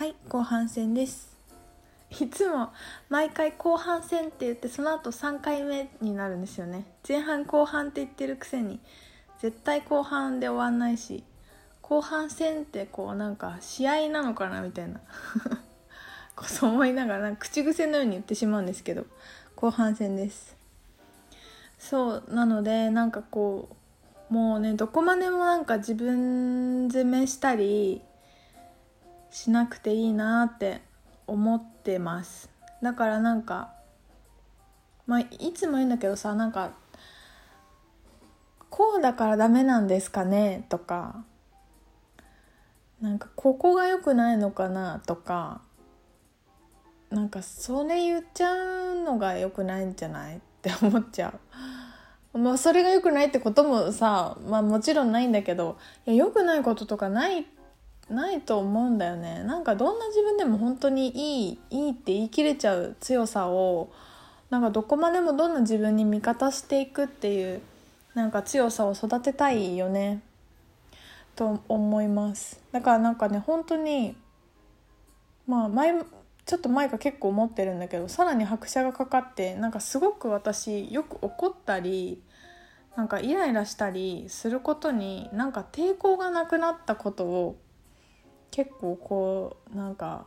はい後半戦です。いつも毎回後半戦って言ってその後3回目になるんですよね。前半後半って言ってるくせに絶対後半で終わんないし後半戦ってこうなんか試合なのかなみたいな そう思いながら口癖のように言ってしまうんですけど後半戦です。そうなのでなんかこうもうねどこまでもなんか自分責めしたりしなくていいなって思ってます。だからなんかまあいつも言うんだけどさなんかこうだからダメなんですかね？とかなんかここが良くないのかな？とかなんかそれ言っちゃうのが良くないんじゃない？って思っちゃう。まあそれが良くないってこともさ、まあもちろんないんだけど、いや良くないこととかないないと思うんだよね。なんかどんな自分でも本当にいいいいって言い切れちゃう強さをなんかどこまでもどんな自分に味方していくっていうなんか強さを育てたいよね。と思います。だからなんかね本当にまあ前ちょっと前か結構思ってるんだけどさらに拍車がかかってなんかすごく私よく怒ったりなんかイライラしたりすることになんか抵抗がなくなったことを結構こうなんか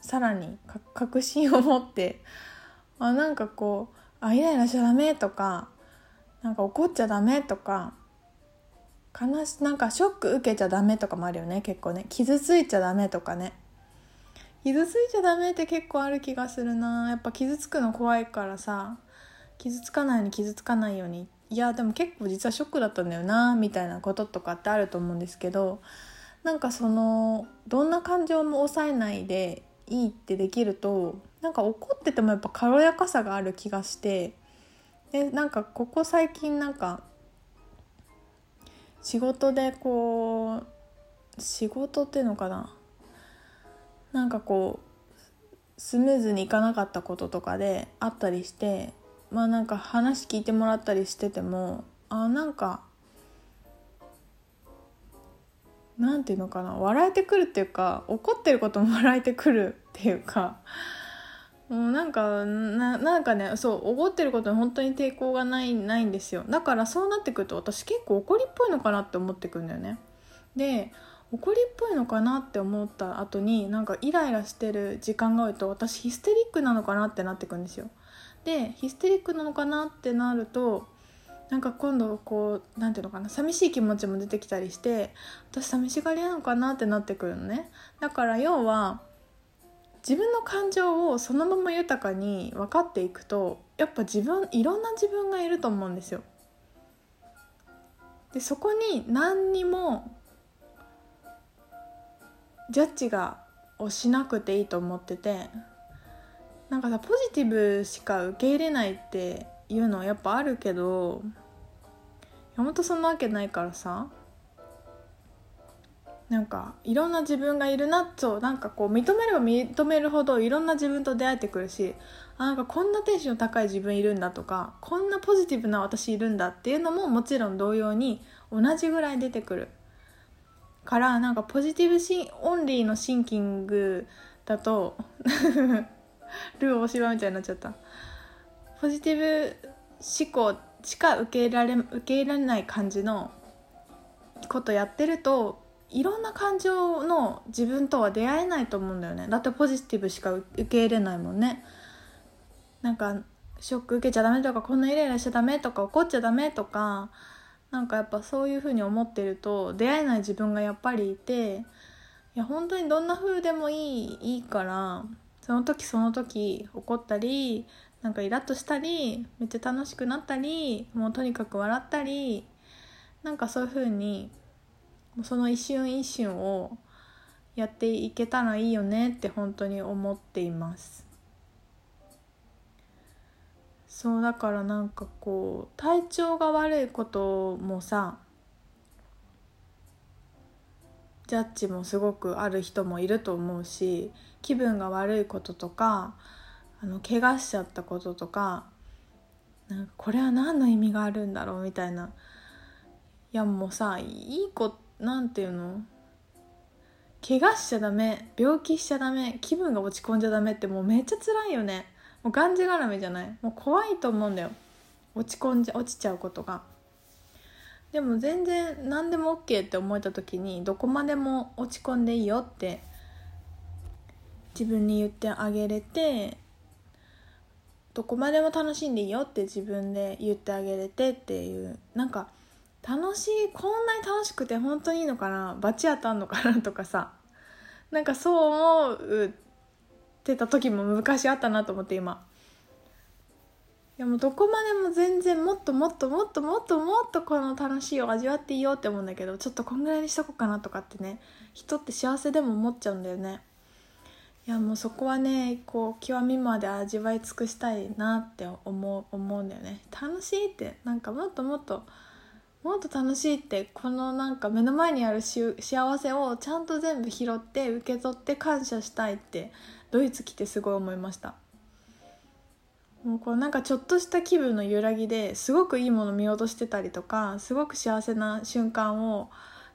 さらに確信を持って あなんかこうあイライラしちゃダメとかなんか怒っちゃダメとか悲しなんかショック受けちゃダメとかもあるよね結構ね。傷ついちゃダメとかね。傷ついちゃダメって結構ある気がするな。やっぱ傷つくの怖いからさ傷つかないように傷つかないように。いやでも結構実はショックだったんだよなみたいなこととかってあると思うんですけどなんかそのどんな感情も抑えないでいいってできるとなんか怒っててもやっぱ軽やかさがある気がしてでなんかここ最近なんか仕事でこう仕事っていうのかななんかこうスムーズにいかなかったこととかであったりしてまあなんか話聞いてもらったりしててもあなんか何て言うのかな笑えてくるっていうか怒ってることも 笑えてくるっていうかもうなんかななんかねそう怒ってることに本当に抵抗がないないんですよ。だからそうなってくると私結構怒りっぽいのかなって思ってくるんだよね。で怒りっぽいのかなって思った後になんかイライラしてる時間が多いと私ヒステリックなのかなってなってくるんですよ。でヒステリックなのかなってなるとなんか今度こう何ていうのかな寂しい気持ちも出てきたりして私寂しがりなのかなってなってくるのね。だから要は自分の感情をそのまま豊かに分かっていくとやっぱ自分いろんな自分がいると思うんですよ。でそこに何にもジャッジがをしなくていいと思っててなんかさポジティブしか受け入れないっていうのはやっぱあるけど山本そんなわけないからさなんかいろんな自分がいるなとなんかこう認めれば認めるほどいろんな自分と出会えてくるしあなんかこんなテンション高い自分いるんだとかこんなポジティブな私いるんだっていうのももちろん同様に同じぐらい出てくる。からなんかポジティブシンオンリーのシンキングだと ルー大芝みたいになっちゃった。ポジティブ思考しか受け入れられ受け入れられない感じのことやってるといろんな感情の自分とは出会えないと思うんだよね。だってポジティブしか受け入れないもんね。なんかショック受けちゃダメとかこんなイライラしちゃダメとか怒っちゃダメとかなんかやっぱそういう風に思ってると出会えない自分がやっぱりいていや本当にどんな風でもいいいいからその時その時怒ったりなんかイラッとしたりめっちゃ楽しくなったりもうとにかく笑ったりなんかそういう風にその一瞬一瞬をやっていけたらいいよねって本当に思っています。そうだからなんかこう体調が悪いこともさジャッジもすごくある人もいると思うし気分が悪いこととかあの怪我しちゃったこととかなんかこれは何の意味があるんだろうみたいな。いやもうさいい子なんていうの？怪我しちゃダメ病気しちゃダメ気分が落ち込んじゃダメってもうめっちゃ辛いよね。もうがんじがらめじゃない。もう怖いと思うんだよ。落ち込んじゃ落ちちゃうことが。でも全然何でも OK って思えた時にどこまでも落ち込んでいいよって自分に言ってあげれてどこまでも楽しんでいいよって自分で言ってあげれてっていうなんか楽しいこんなに楽しくて本当にいいのかな？罰当たんのかな？とかさ。なんかそう思うってた時も昔あったなと思って今。いやもうどこまでも全然もっともっともっともっともっとこの楽しいを味わっていいよって思うんだけどちょっとこんぐらいにしとこうかなとかってね人って幸せでも思っちゃうんだよね。いやもうそこはねこう極みまで味わい尽くしたいなって思う思うんだよね。楽しいってなんかもっともっともっと楽しいってこのなんか目の前にある幸せをちゃんと全部拾って受け取って感謝したいってドイツ来てすごい思いました。もうこうなんかちょっとした気分の揺らぎですごくいいもの見落としてたりとかすごく幸せな瞬間を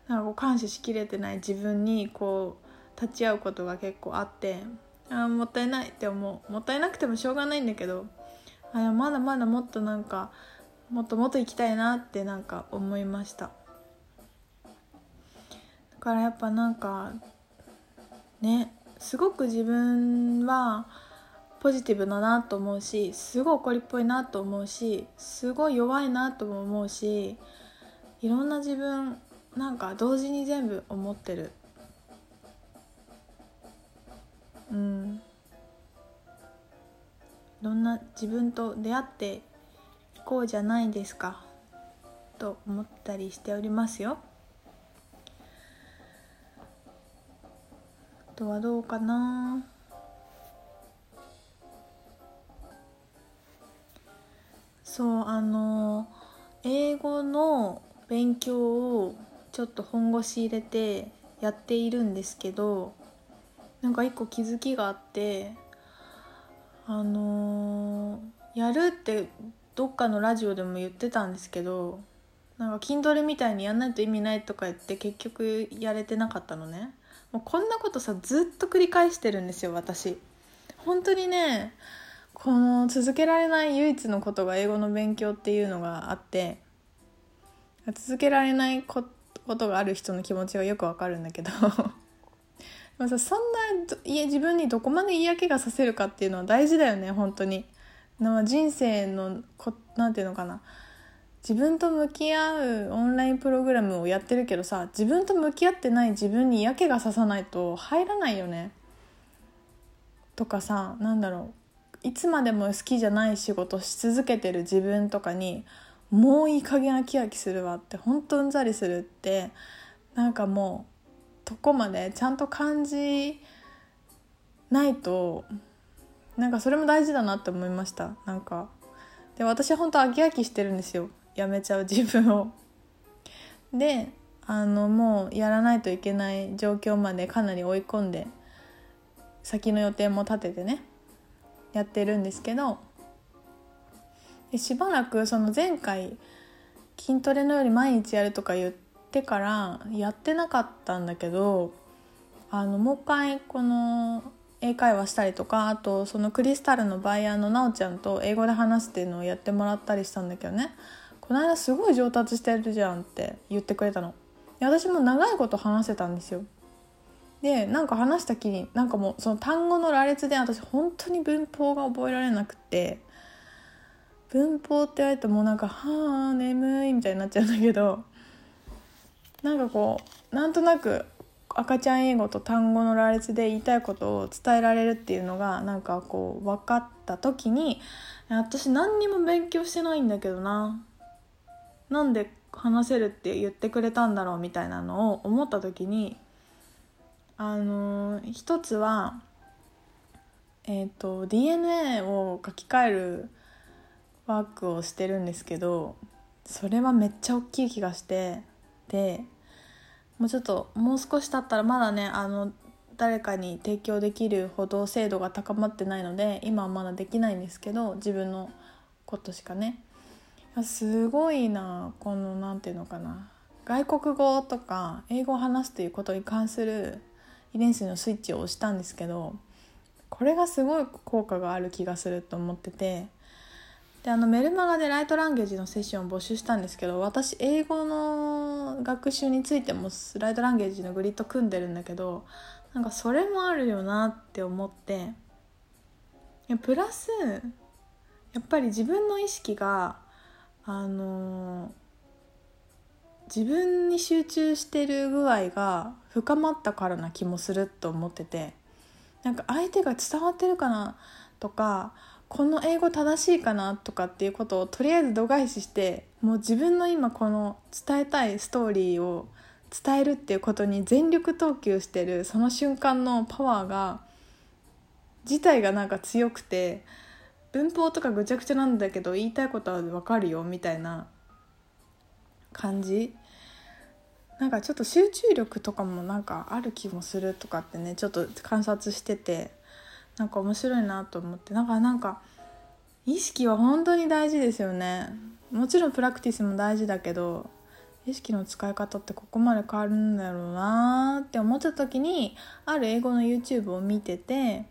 なんかこう感謝しきれてない自分にこう立ち会うことが結構あってあもったいないって思う。もったいなくてもしょうがないんだけどあまだまだもっとなんかもっともっと行きたいなってなんか思いました。だからやっぱなんかねすごく自分はポジティブだなと思うしすごい怒りっぽいなと思うしすごい弱いなとも思うしいろんな自分なんか同時に全部思ってる。いろんな自分と出会っていこうじゃないですかと思ったりしておりますよ。あとはどうかな。そうあの英語の勉強をちょっと本腰入れてやっているんですけどなんか一個気づきがあってあのー、やるってどっかのラジオでも言ってたんですけどなんか筋トレみたいにやんないと意味ないとか言って結局やれてなかったのね。もうこんなことさずっと繰り返してるんですよ私。本当にねこの続けられない唯一のことが英語の勉強っていうのがあって続けられないことがある人の気持ちはよくわかるんだけど。まあそんない自分にどこまで嫌気がさせるかっていうのは大事だよね本当に。人生のこなんていうのかな自分と向き合うオンラインプログラムをやってるけどさ自分と向き合ってない自分に嫌気がささないと入らないよね。とかさなんだろういつまでも好きじゃない仕事し続けてる自分とかにもういい加減飽き飽きするわってほんとうんざりするってなんかもうとこまでちゃんと感じないとなんかそれも大事だなって思いました。なんか。で私本当飽き飽きしてるんですよ。やめちゃう自分を。であのもうやらないといけない状況までかなり追い込んで先の予定も立ててねやってるんですけどでしばらくその前回筋トレのより毎日やるとか言ってってからやってなかったんだけどあのもう一回この英会話したりとかあとそのクリスタルのバイヤーのなおちゃんと英語で話すっていうのをやってもらったりしたんだけどね。この間すごい上達してるじゃんって言ってくれたの。私も長いこと話せたんですよ。でなんか話したきりなんかもうその単語の羅列で私本当に文法が覚えられなくて文法って言われるともうなんか「はあ眠い」みたいになっちゃうんだけどなんかこうなんとなく赤ちゃん英語と単語の羅列で言いたいことを伝えられるっていうのがなんかこう分かった時に私何にも勉強してないんだけどな。なんで話せるって言ってくれたんだろうみたいなのを思った時にあのー、一つはえっ、ー、と DNA を書き換えるワークをしてるんですけどそれはめっちゃ大きい気がしてでもうちょっともう少し経ったらまだねあの誰かに提供できるほど精度が高まってないので今はまだできないんですけど自分のことしかね。すごいなこの何て言うのかな。外国語とか英語を話すということに関する遺伝子のスイッチを押したんですけどこれがすごい効果がある気がすると思ってて。であのメルマガでライトランゲージのセッションを募集したんですけど私英語の学習についてもスライトランゲージのグリッド組んでるんだけどなんかそれもあるよなって思ってプラスやっぱり自分の意識があの自分に集中してる具合が深まったからな気もすると思っててなんか相手が伝わってるかなとかこの英語正しいかなとかっていうことをとりあえず度外視してもう自分の今この伝えたいストーリーを伝えるっていうことに全力投球してるその瞬間のパワーが自体がなんか強くて文法とかぐちゃぐちゃなんだけど言いたいことは分かるよみたいな感じ。なんかちょっと集中力とかもなんかある気もするとかってねちょっと観察してて。なんか面白いなと思って。なんかなんか意識は本当に大事ですよね。もちろんプラクティスも大事だけど意識の使い方ってここまで変わるんだろうなって思った時にある英語の YouTube を見てて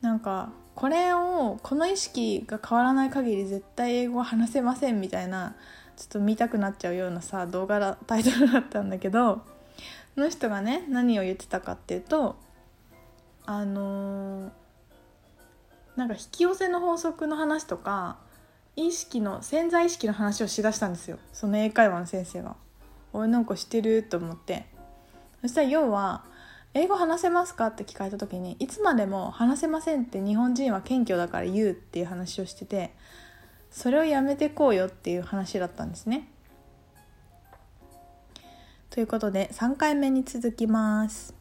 なんかこれをこの意識が変わらない限り絶対英語は話せませんみたいなちょっと見たくなっちゃうようなさ動画だタイトルだったんだけどその人がね何を言ってたかっていうとあのーなんか引き寄せの法則の話とか意識の潜在意識の話をしだしたんですよその英会話の先生が。俺なんか知ってると思ってそしたら要は「英語話せますか?」って聞かれた時にいつまでも「話せません」って日本人は謙虚だから言うっていう話をしててそれをやめてこうよっていう話だったんですね。ということで3回目に続きます。